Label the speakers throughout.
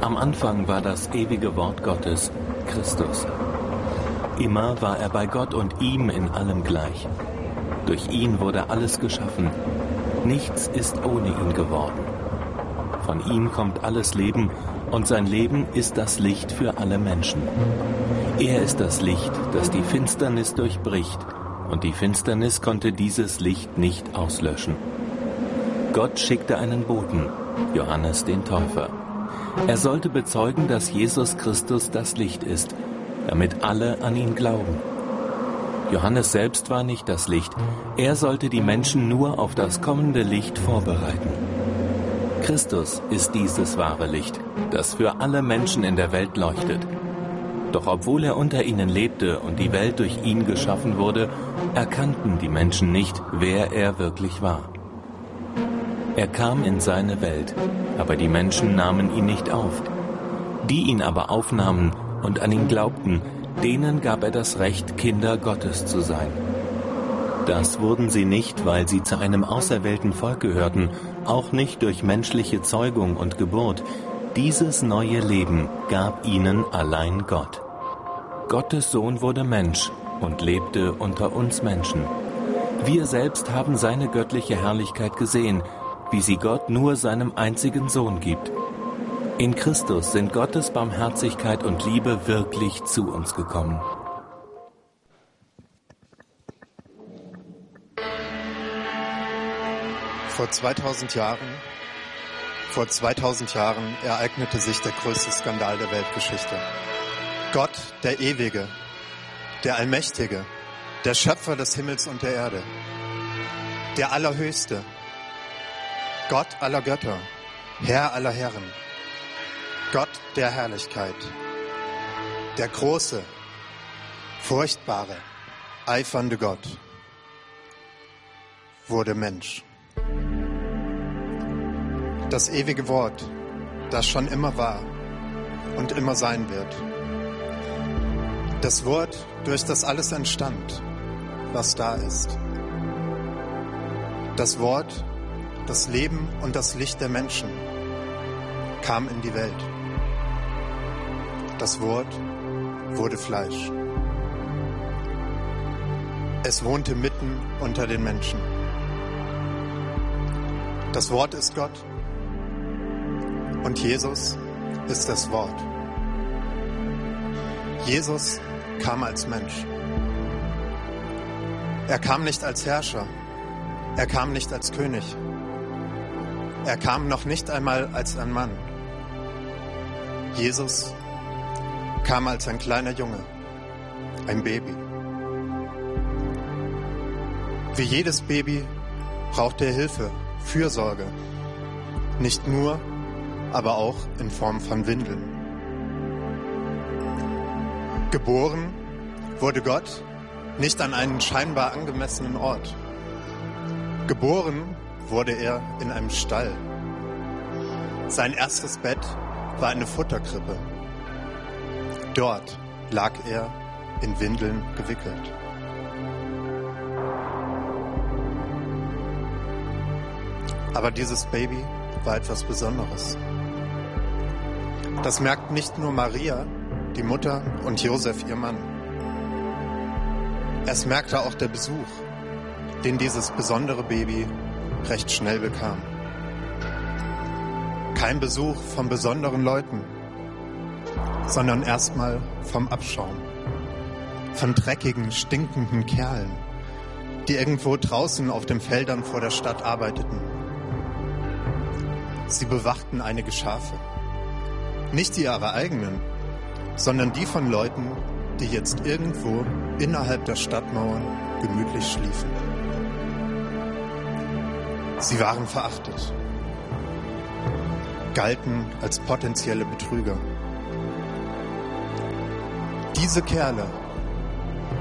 Speaker 1: Am Anfang war das ewige Wort Gottes, Christus. Immer war er bei Gott und ihm in allem gleich. Durch ihn wurde alles geschaffen. Nichts ist ohne ihn geworden. Von ihm kommt alles Leben und sein Leben ist das Licht für alle Menschen. Er ist das Licht, das die Finsternis durchbricht und die Finsternis konnte dieses Licht nicht auslöschen. Gott schickte einen Boten, Johannes den Täufer. Er sollte bezeugen, dass Jesus Christus das Licht ist, damit alle an ihn glauben. Johannes selbst war nicht das Licht, er sollte die Menschen nur auf das kommende Licht vorbereiten. Christus ist dieses wahre Licht, das für alle Menschen in der Welt leuchtet. Doch obwohl er unter ihnen lebte und die Welt durch ihn geschaffen wurde, erkannten die Menschen nicht, wer er wirklich war. Er kam in seine Welt, aber die Menschen nahmen ihn nicht auf. Die ihn aber aufnahmen und an ihn glaubten, denen gab er das Recht, Kinder Gottes zu sein. Das wurden sie nicht, weil sie zu einem auserwählten Volk gehörten, auch nicht durch menschliche Zeugung und Geburt. Dieses neue Leben gab ihnen allein Gott. Gottes Sohn wurde Mensch und lebte unter uns Menschen. Wir selbst haben seine göttliche Herrlichkeit gesehen, wie sie Gott nur seinem einzigen Sohn gibt. In Christus sind Gottes Barmherzigkeit und Liebe wirklich zu uns gekommen.
Speaker 2: Vor 2000 Jahren, vor 2000 Jahren ereignete sich der größte Skandal der Weltgeschichte. Gott, der Ewige, der Allmächtige, der Schöpfer des Himmels und der Erde, der Allerhöchste, Gott aller Götter, Herr aller Herren, Gott der Herrlichkeit, der große, furchtbare, eifernde Gott wurde Mensch. Das ewige Wort, das schon immer war und immer sein wird. Das Wort, durch das alles entstand, was da ist. Das Wort, das Leben und das Licht der Menschen kam in die Welt. Das Wort wurde Fleisch. Es wohnte mitten unter den Menschen. Das Wort ist Gott und Jesus ist das Wort. Jesus kam als Mensch. Er kam nicht als Herrscher. Er kam nicht als König. Er kam noch nicht einmal als ein Mann. Jesus kam als ein kleiner Junge, ein Baby. Wie jedes Baby braucht er Hilfe, Fürsorge. Nicht nur, aber auch in Form von Windeln. Geboren wurde Gott nicht an einen scheinbar angemessenen Ort. Geboren wurde er in einem Stall. Sein erstes Bett war eine Futterkrippe. Dort lag er in Windeln gewickelt. Aber dieses Baby war etwas Besonderes. Das merkt nicht nur Maria, die Mutter, und Josef, ihr Mann. Es merkte auch der Besuch, den dieses besondere Baby recht schnell bekam. Kein Besuch von besonderen Leuten, sondern erstmal vom Abschaum. Von dreckigen, stinkenden Kerlen, die irgendwo draußen auf den Feldern vor der Stadt arbeiteten. Sie bewachten einige Schafe. Nicht ihre eigenen, sondern die von Leuten, die jetzt irgendwo innerhalb der Stadtmauern gemütlich schliefen. Sie waren verachtet, galten als potenzielle Betrüger. Diese Kerle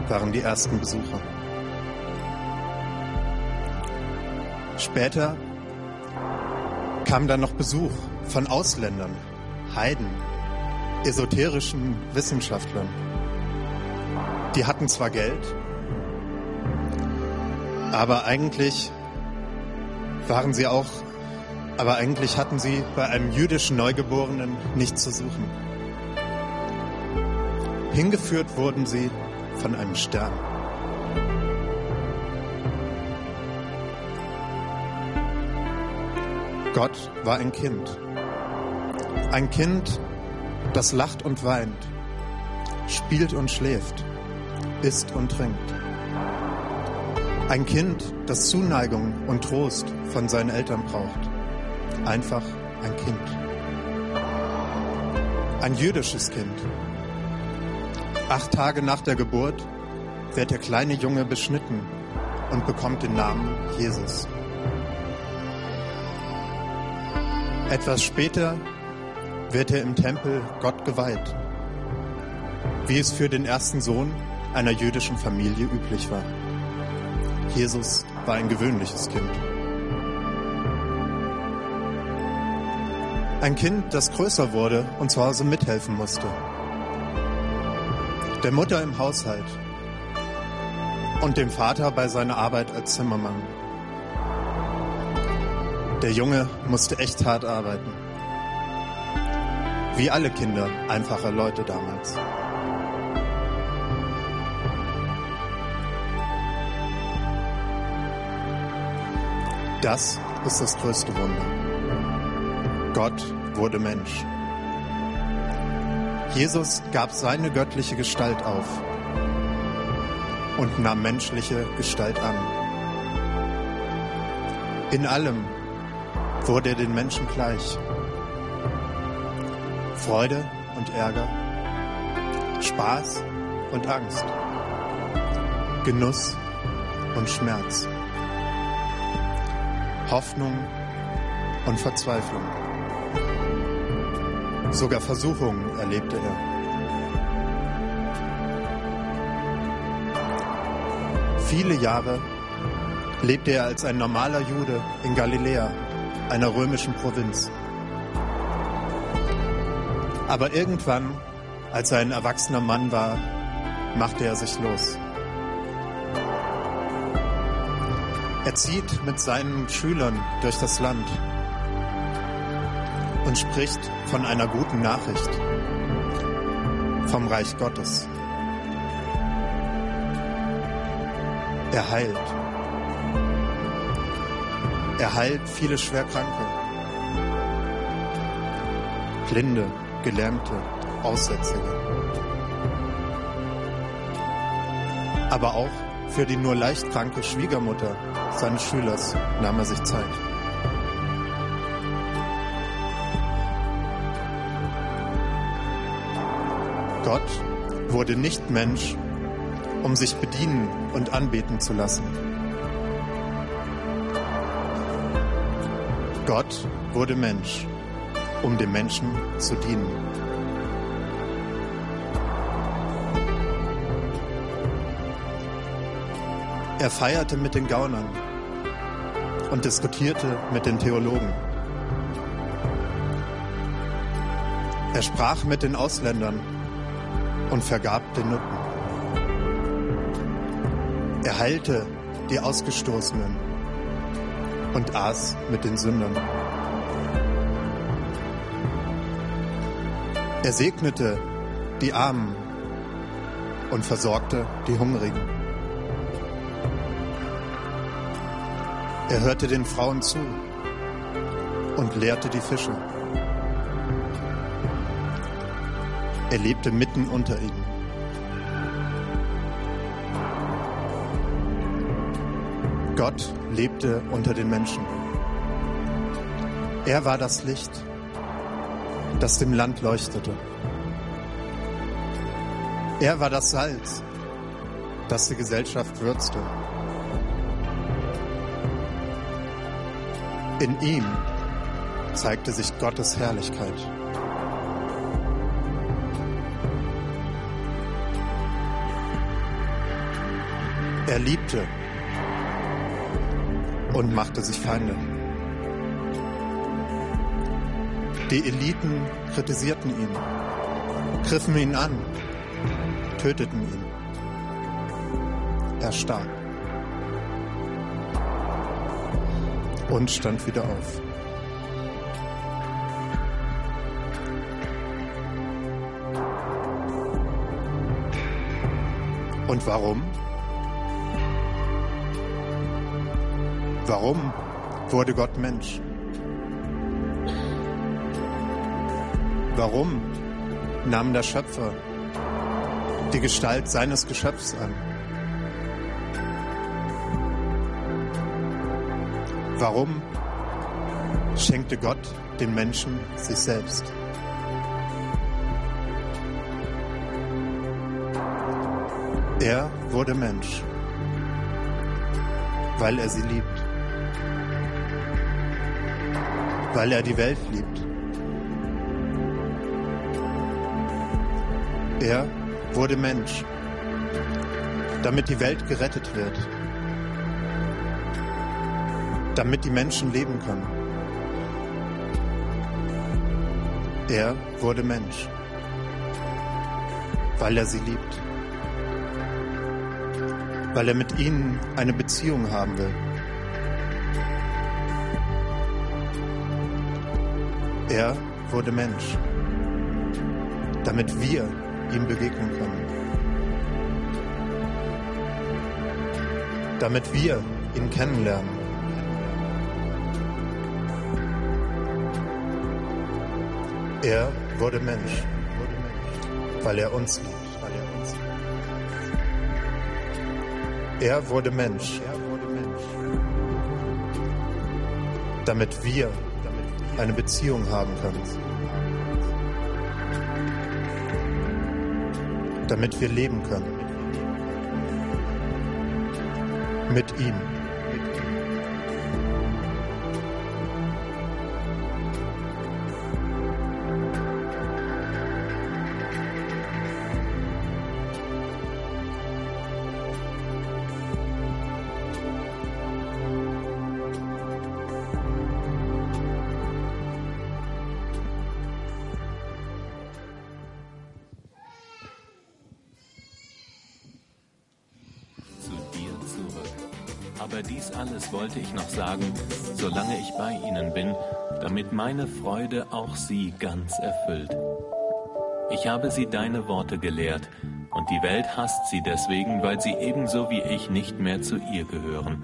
Speaker 2: waren die ersten Besucher. kam dann noch Besuch von Ausländern, Heiden, esoterischen Wissenschaftlern. Die hatten zwar Geld, aber eigentlich waren sie auch, aber eigentlich hatten sie bei einem jüdischen Neugeborenen nichts zu suchen. Hingeführt wurden sie von einem Stern. Gott war ein Kind. Ein Kind, das lacht und weint, spielt und schläft, isst und trinkt. Ein Kind, das Zuneigung und Trost von seinen Eltern braucht. Einfach ein Kind. Ein jüdisches Kind. Acht Tage nach der Geburt wird der kleine Junge beschnitten und bekommt den Namen Jesus. Etwas später wird er im Tempel Gott geweiht, wie es für den ersten Sohn einer jüdischen Familie üblich war. Jesus war ein gewöhnliches Kind. Ein Kind, das größer wurde und zu Hause mithelfen musste. Der Mutter im Haushalt und dem Vater bei seiner Arbeit als Zimmermann. Der Junge musste echt hart arbeiten. Wie alle Kinder einfacher Leute damals. Das ist das größte Wunder. Gott wurde Mensch. Jesus gab seine göttliche Gestalt auf und nahm menschliche Gestalt an. In allem wurde er den Menschen gleich. Freude und Ärger, Spaß und Angst, Genuss und Schmerz, Hoffnung und Verzweiflung. Sogar Versuchungen erlebte er. Viele Jahre lebte er als ein normaler Jude in Galiläa einer römischen Provinz. Aber irgendwann, als er ein erwachsener Mann war, machte er sich los. Er zieht mit seinen Schülern durch das Land und spricht von einer guten Nachricht, vom Reich Gottes. Er heilt. Er heilt viele Schwerkranke, Blinde, Gelähmte, Aussätzige. Aber auch für die nur leicht kranke Schwiegermutter seines Schülers nahm er sich Zeit. Gott wurde nicht Mensch, um sich bedienen und anbeten zu lassen. Gott wurde Mensch, um dem Menschen zu dienen. Er feierte mit den Gaunern und diskutierte mit den Theologen. Er sprach mit den Ausländern und vergab den Nutten. Er heilte die Ausgestoßenen und aß mit den Sündern. Er segnete die Armen und versorgte die Hungrigen. Er hörte den Frauen zu und lehrte die Fische. Er lebte mitten unter ihnen. Gott lebte unter den Menschen. Er war das Licht, das dem Land leuchtete. Er war das Salz, das die Gesellschaft würzte. In ihm zeigte sich Gottes Herrlichkeit. Er liebte und machte sich Feinde. Die Eliten kritisierten ihn, griffen ihn an, töteten ihn. Er starb und stand wieder auf. Und warum? Warum wurde Gott Mensch? Warum nahm der Schöpfer die Gestalt seines Geschöpfs an? Warum schenkte Gott den Menschen sich selbst? Er wurde Mensch, weil er sie liebt, weil er die Welt liebt. Er wurde Mensch, damit die Welt gerettet wird, damit die Menschen leben können. Er wurde Mensch, weil er sie liebt weil er mit ihnen eine Beziehung haben will. Er wurde Mensch, damit wir ihm begegnen können. Damit wir ihn kennenlernen. Er wurde Mensch, weil er uns liebt. Er wurde Mensch, damit wir eine Beziehung haben können. Damit wir leben können. Mit ihm.
Speaker 1: Wollte ich noch sagen, solange ich bei ihnen bin, damit meine Freude auch sie ganz erfüllt. Ich habe sie deine Worte gelehrt, und die Welt hasst sie deswegen, weil sie ebenso wie ich nicht mehr zu ihr gehören.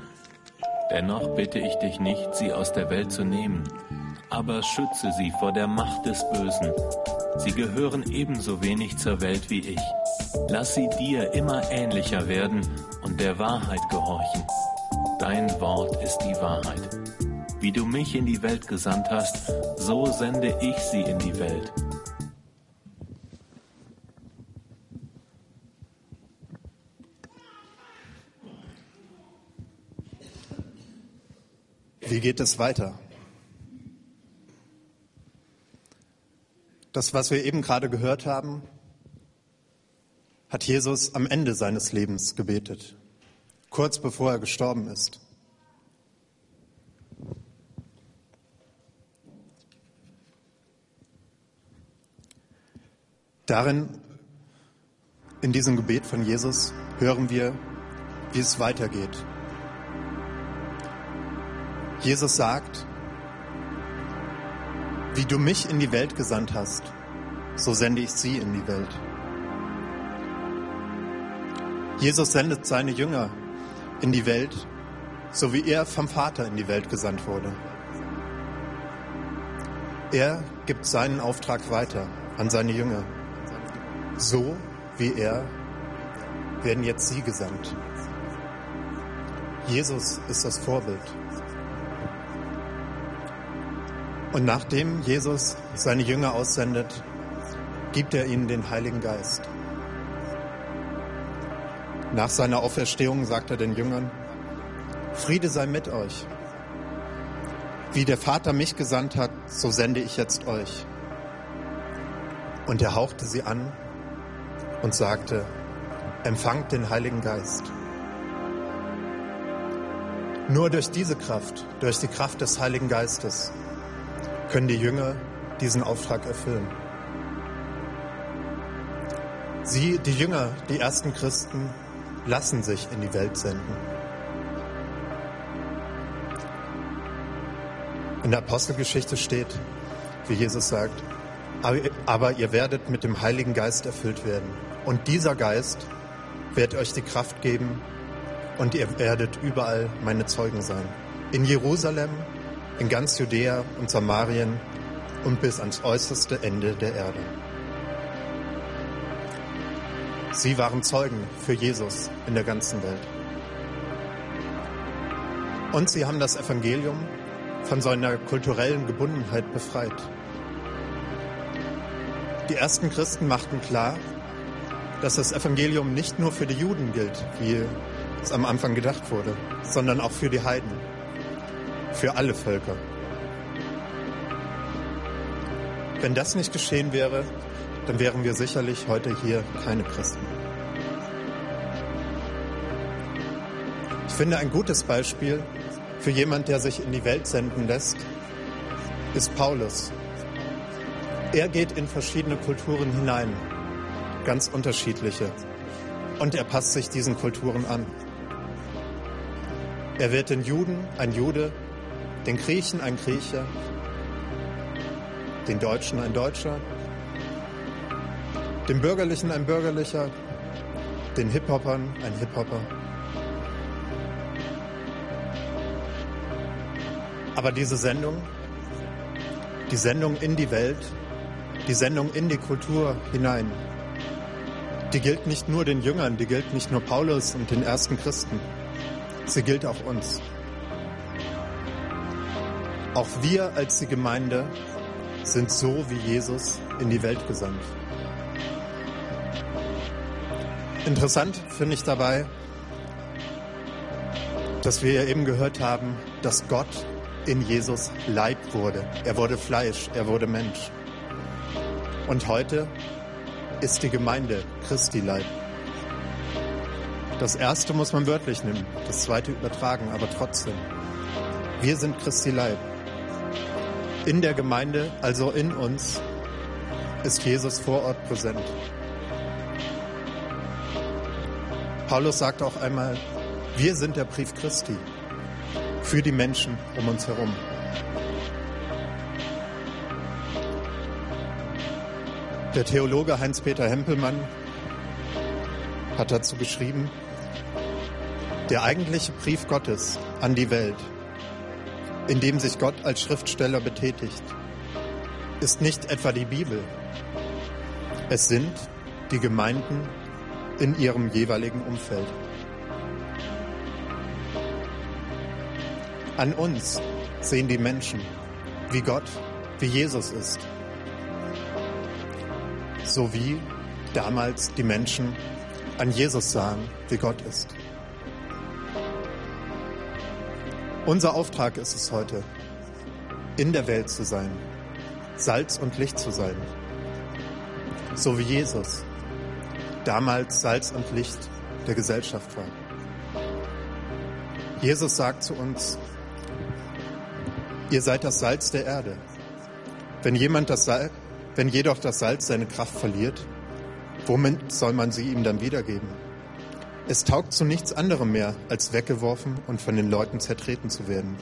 Speaker 1: Dennoch bitte ich dich nicht, sie aus der Welt zu nehmen, aber schütze sie vor der Macht des Bösen. Sie gehören ebenso wenig zur Welt wie ich. Lass sie dir immer ähnlicher werden und der Wahrheit gehorchen. Dein Wort ist die Wahrheit. Wie du mich in die Welt gesandt hast, so sende ich sie in die Welt.
Speaker 2: Wie geht es weiter? Das, was wir eben gerade gehört haben, hat Jesus am Ende seines Lebens gebetet kurz bevor er gestorben ist. Darin, in diesem Gebet von Jesus, hören wir, wie es weitergeht. Jesus sagt, wie du mich in die Welt gesandt hast, so sende ich sie in die Welt. Jesus sendet seine Jünger in die Welt, so wie er vom Vater in die Welt gesandt wurde. Er gibt seinen Auftrag weiter an seine Jünger. So wie er werden jetzt sie gesandt. Jesus ist das Vorbild. Und nachdem Jesus seine Jünger aussendet, gibt er ihnen den Heiligen Geist. Nach seiner Auferstehung sagt er den Jüngern, Friede sei mit euch. Wie der Vater mich gesandt hat, so sende ich jetzt euch. Und er hauchte sie an und sagte, empfangt den Heiligen Geist. Nur durch diese Kraft, durch die Kraft des Heiligen Geistes, können die Jünger diesen Auftrag erfüllen. Sie, die Jünger, die ersten Christen, lassen sich in die Welt senden. In der Apostelgeschichte steht, wie Jesus sagt, aber ihr werdet mit dem Heiligen Geist erfüllt werden. Und dieser Geist wird euch die Kraft geben und ihr werdet überall meine Zeugen sein. In Jerusalem, in ganz Judäa und Samarien und bis ans äußerste Ende der Erde. Sie waren Zeugen für Jesus in der ganzen Welt. Und sie haben das Evangelium von seiner kulturellen Gebundenheit befreit. Die ersten Christen machten klar, dass das Evangelium nicht nur für die Juden gilt, wie es am Anfang gedacht wurde, sondern auch für die Heiden, für alle Völker. Wenn das nicht geschehen wäre, dann wären wir sicherlich heute hier keine Christen. Ich finde, ein gutes Beispiel für jemand, der sich in die Welt senden lässt, ist Paulus. Er geht in verschiedene Kulturen hinein, ganz unterschiedliche, und er passt sich diesen Kulturen an. Er wird den Juden ein Jude, den Griechen ein Grieche, den Deutschen ein Deutscher, dem Bürgerlichen ein Bürgerlicher, den Hip-Hoppern ein Hip-Hopper. Aber diese Sendung, die Sendung in die Welt, die Sendung in die Kultur hinein, die gilt nicht nur den Jüngern, die gilt nicht nur Paulus und den ersten Christen, sie gilt auch uns. Auch wir als die Gemeinde sind so wie Jesus in die Welt gesandt. Interessant finde ich dabei, dass wir eben gehört haben, dass Gott in Jesus Leib wurde. Er wurde Fleisch, er wurde Mensch. Und heute ist die Gemeinde Christi Leib. Das erste muss man wörtlich nehmen, das zweite übertragen, aber trotzdem. Wir sind Christi Leib. In der Gemeinde, also in uns, ist Jesus vor Ort präsent. Paulus sagt auch einmal, wir sind der Brief Christi für die Menschen um uns herum. Der Theologe Heinz-Peter Hempelmann hat dazu geschrieben, der eigentliche Brief Gottes an die Welt, in dem sich Gott als Schriftsteller betätigt, ist nicht etwa die Bibel. Es sind die Gemeinden in ihrem jeweiligen Umfeld. An uns sehen die Menschen, wie Gott, wie Jesus ist. So wie damals die Menschen an Jesus sahen, wie Gott ist. Unser Auftrag ist es heute, in der Welt zu sein, Salz und Licht zu sein. So wie Jesus damals Salz und Licht der Gesellschaft war. Jesus sagt zu uns, Ihr seid das Salz der Erde. Wenn jemand das Salz, wenn jedoch das Salz seine Kraft verliert, womit soll man sie ihm dann wiedergeben? Es taugt zu nichts anderem mehr, als weggeworfen und von den Leuten zertreten zu werden.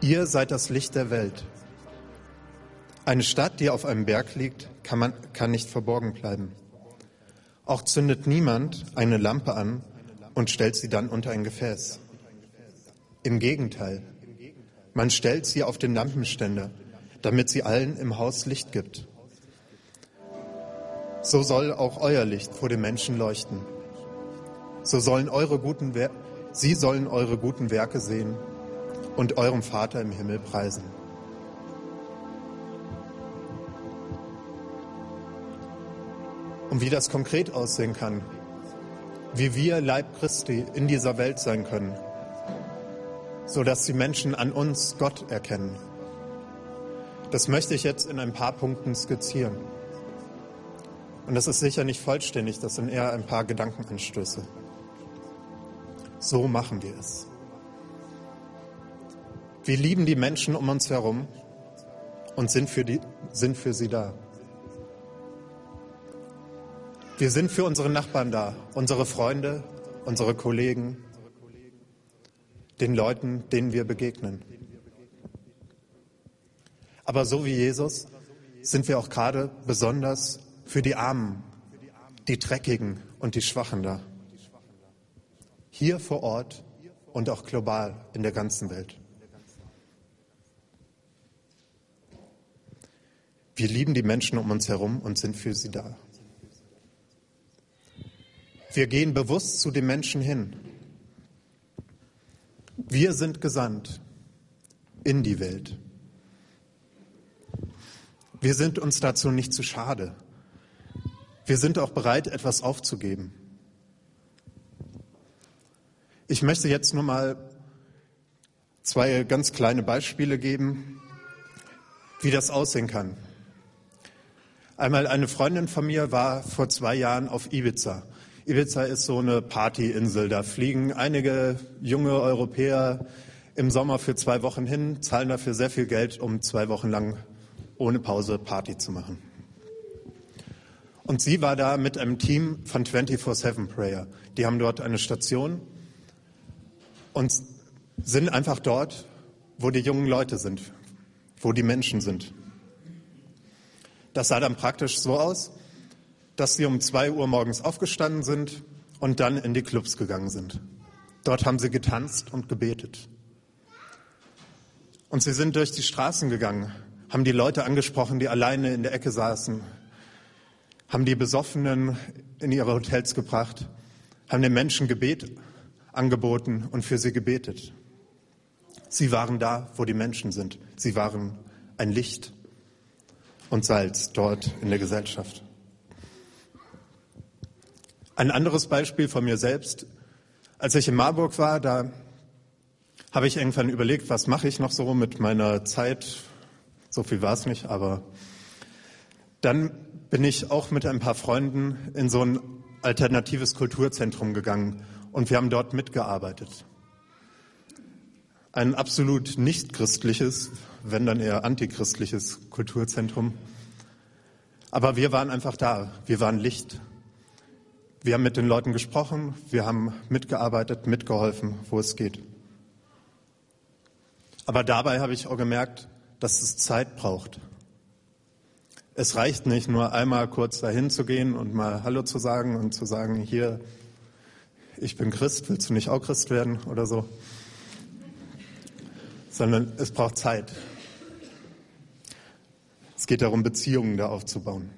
Speaker 2: Ihr seid das Licht der Welt. Eine Stadt, die auf einem Berg liegt, kann, man, kann nicht verborgen bleiben. Auch zündet niemand eine Lampe an und stellt sie dann unter ein Gefäß. Im Gegenteil, man stellt sie auf den Lampenständer, damit sie allen im Haus Licht gibt. So soll auch euer Licht vor den Menschen leuchten. So sollen eure guten Wer sie sollen eure guten Werke sehen und eurem Vater im Himmel preisen. Und wie das konkret aussehen kann, wie wir Leib Christi in dieser Welt sein können, so dass die Menschen an uns Gott erkennen. Das möchte ich jetzt in ein paar Punkten skizzieren. Und das ist sicher nicht vollständig, das sind eher ein paar Gedankenanstöße. So machen wir es. Wir lieben die Menschen um uns herum und sind für, die, sind für sie da. Wir sind für unsere Nachbarn da, unsere Freunde, unsere Kollegen, den Leuten, denen wir begegnen. Aber so wie Jesus sind wir auch gerade besonders für die Armen, die Dreckigen und die Schwachen da. Hier vor Ort und auch global in der ganzen Welt. Wir lieben die Menschen um uns herum und sind für sie da. Wir gehen bewusst zu den Menschen hin. Wir sind gesandt in die Welt. Wir sind uns dazu nicht zu schade. Wir sind auch bereit, etwas aufzugeben. Ich möchte jetzt nur mal zwei ganz kleine Beispiele geben, wie das aussehen kann. Einmal eine Freundin von mir war vor zwei Jahren auf Ibiza. Ibiza ist so eine Partyinsel. Da fliegen einige junge Europäer im Sommer für zwei Wochen hin, zahlen dafür sehr viel Geld, um zwei Wochen lang ohne Pause Party zu machen. Und sie war da mit einem Team von 24-7 Prayer. Die haben dort eine Station und sind einfach dort, wo die jungen Leute sind, wo die Menschen sind. Das sah dann praktisch so aus, dass sie um zwei Uhr morgens aufgestanden sind und dann in die Clubs gegangen sind. Dort haben sie getanzt und gebetet. Und sie sind durch die Straßen gegangen, haben die Leute angesprochen, die alleine in der Ecke saßen, haben die Besoffenen in ihre Hotels gebracht, haben den Menschen Gebet angeboten und für sie gebetet. Sie waren da, wo die Menschen sind. Sie waren ein Licht und Salz dort in der Gesellschaft. Ein anderes Beispiel von mir selbst. Als ich in Marburg war, da habe ich irgendwann überlegt, was mache ich noch so mit meiner Zeit. So viel war es nicht, aber dann bin ich auch mit ein paar Freunden in so ein alternatives Kulturzentrum gegangen und wir haben dort mitgearbeitet. Ein absolut nicht christliches, wenn dann eher antichristliches Kulturzentrum. Aber wir waren einfach da. Wir waren Licht. Wir haben mit den Leuten gesprochen, wir haben mitgearbeitet, mitgeholfen, wo es geht. Aber dabei habe ich auch gemerkt, dass es Zeit braucht. Es reicht nicht nur einmal kurz dahin zu gehen und mal Hallo zu sagen und zu sagen, hier, ich bin Christ, willst du nicht auch Christ werden oder so? Sondern es braucht Zeit. Es geht darum, Beziehungen da aufzubauen.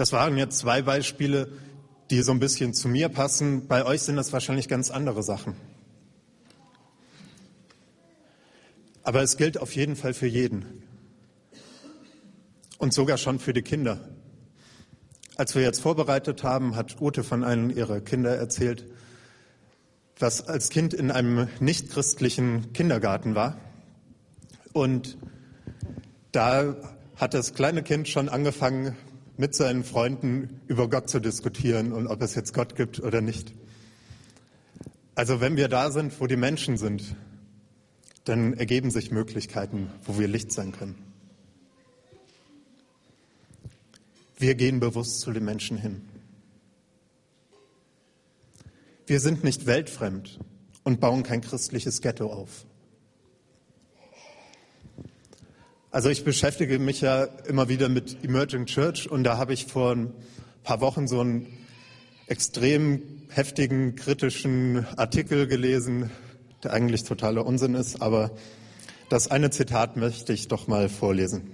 Speaker 2: Das waren jetzt zwei Beispiele, die so ein bisschen zu mir passen. Bei euch sind das wahrscheinlich ganz andere Sachen. Aber es gilt auf jeden Fall für jeden. Und sogar schon für die Kinder. Als wir jetzt vorbereitet haben, hat Ute von einem ihrer Kinder erzählt, was als Kind in einem nichtchristlichen Kindergarten war. Und da hat das kleine Kind schon angefangen, mit seinen Freunden über Gott zu diskutieren und ob es jetzt Gott gibt oder nicht. Also wenn wir da sind, wo die Menschen sind, dann ergeben sich Möglichkeiten, wo wir Licht sein können. Wir gehen bewusst zu den Menschen hin. Wir sind nicht weltfremd und bauen kein christliches Ghetto auf. Also ich beschäftige mich ja immer wieder mit Emerging Church und da habe ich vor ein paar Wochen so einen extrem heftigen, kritischen Artikel gelesen, der eigentlich totaler Unsinn ist, aber das eine Zitat möchte ich doch mal vorlesen.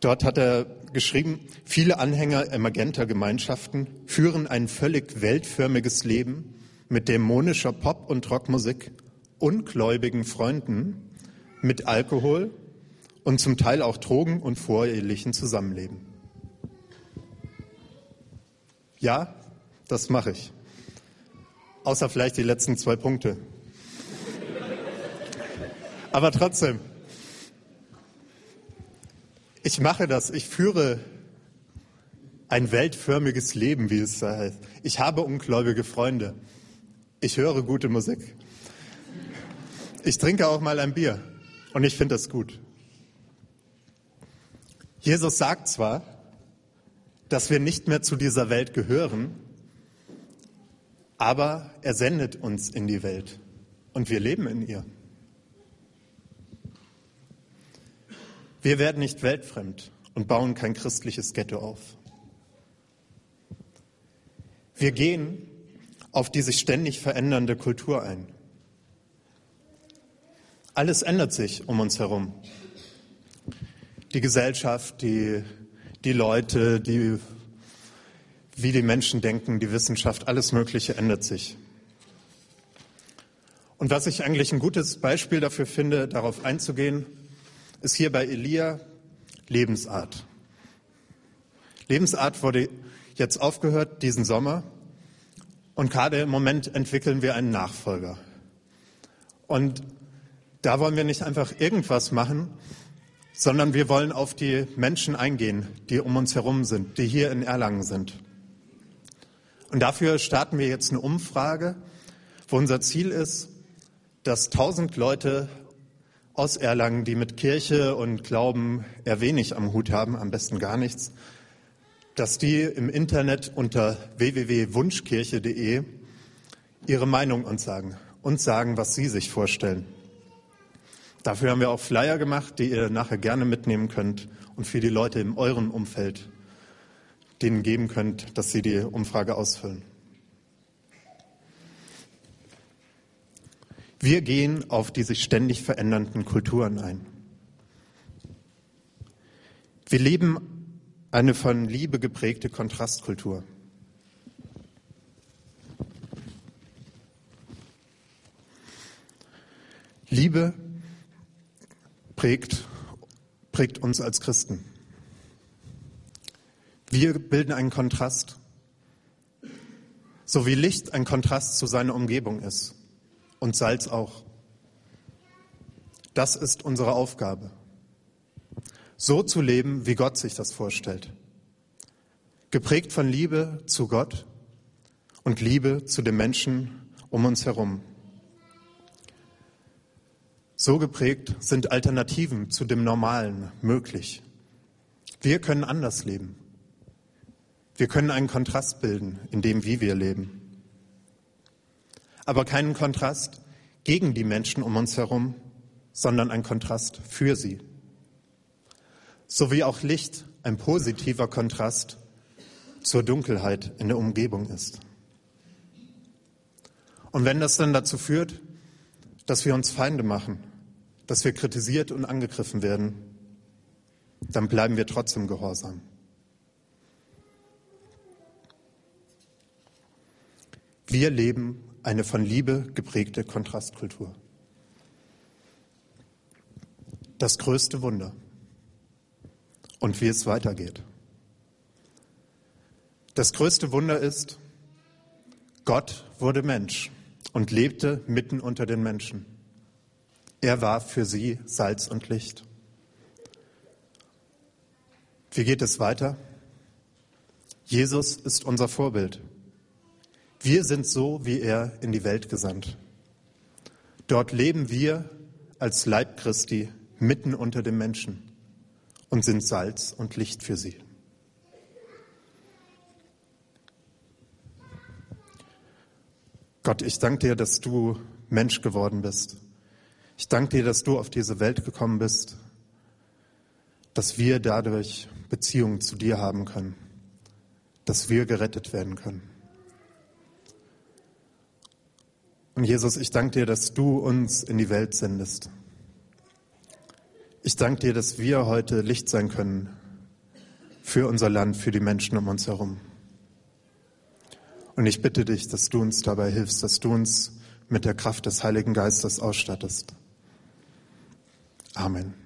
Speaker 2: Dort hat er geschrieben, viele Anhänger emergenter Gemeinschaften führen ein völlig weltförmiges Leben mit dämonischer Pop- und Rockmusik, ungläubigen Freunden mit Alkohol und zum Teil auch Drogen und vorehelichen Zusammenleben. Ja, das mache ich. Außer vielleicht die letzten zwei Punkte. Aber trotzdem, ich mache das, ich führe ein weltförmiges Leben, wie es da heißt. Ich habe ungläubige Freunde. Ich höre gute Musik. Ich trinke auch mal ein Bier und ich finde das gut. Jesus sagt zwar, dass wir nicht mehr zu dieser Welt gehören, aber er sendet uns in die Welt und wir leben in ihr. Wir werden nicht weltfremd und bauen kein christliches Ghetto auf. Wir gehen auf die sich ständig verändernde Kultur ein. Alles ändert sich um uns herum. Die Gesellschaft, die, die Leute, die, wie die Menschen denken, die Wissenschaft, alles Mögliche ändert sich. Und was ich eigentlich ein gutes Beispiel dafür finde, darauf einzugehen, ist hier bei Elia Lebensart. Lebensart wurde jetzt aufgehört diesen Sommer und gerade im Moment entwickeln wir einen Nachfolger. Und da wollen wir nicht einfach irgendwas machen, sondern wir wollen auf die Menschen eingehen, die um uns herum sind, die hier in Erlangen sind. Und dafür starten wir jetzt eine Umfrage, wo unser Ziel ist, dass tausend Leute aus Erlangen, die mit Kirche und Glauben eher wenig am Hut haben, am besten gar nichts, dass die im Internet unter www.wunschkirche.de ihre Meinung uns sagen, uns sagen, was sie sich vorstellen. Dafür haben wir auch Flyer gemacht, die ihr nachher gerne mitnehmen könnt und für die Leute in eurem Umfeld denen geben könnt, dass sie die Umfrage ausfüllen. Wir gehen auf die sich ständig verändernden Kulturen ein. Wir leben eine von Liebe geprägte Kontrastkultur. Liebe prägt, prägt uns als Christen. Wir bilden einen Kontrast, so wie Licht ein Kontrast zu seiner Umgebung ist und Salz auch. Das ist unsere Aufgabe. So zu leben, wie Gott sich das vorstellt. Geprägt von Liebe zu Gott und Liebe zu den Menschen um uns herum. So geprägt sind Alternativen zu dem Normalen möglich. Wir können anders leben. Wir können einen Kontrast bilden in dem, wie wir leben aber keinen Kontrast gegen die Menschen um uns herum, sondern ein Kontrast für sie. So wie auch Licht ein positiver Kontrast zur Dunkelheit in der Umgebung ist. Und wenn das dann dazu führt, dass wir uns Feinde machen, dass wir kritisiert und angegriffen werden, dann bleiben wir trotzdem gehorsam. Wir leben eine von Liebe geprägte Kontrastkultur. Das größte Wunder und wie es weitergeht. Das größte Wunder ist, Gott wurde Mensch und lebte mitten unter den Menschen. Er war für sie Salz und Licht. Wie geht es weiter? Jesus ist unser Vorbild. Wir sind so wie er in die Welt gesandt. Dort leben wir als Leib Christi mitten unter den Menschen und sind Salz und Licht für sie. Gott, ich danke dir, dass du Mensch geworden bist. Ich danke dir, dass du auf diese Welt gekommen bist, dass wir dadurch Beziehungen zu dir haben können, dass wir gerettet werden können. Und Jesus, ich danke dir, dass du uns in die Welt sendest. Ich danke dir, dass wir heute Licht sein können für unser Land, für die Menschen um uns herum. Und ich bitte dich, dass du uns dabei hilfst, dass du uns mit der Kraft des Heiligen Geistes ausstattest. Amen.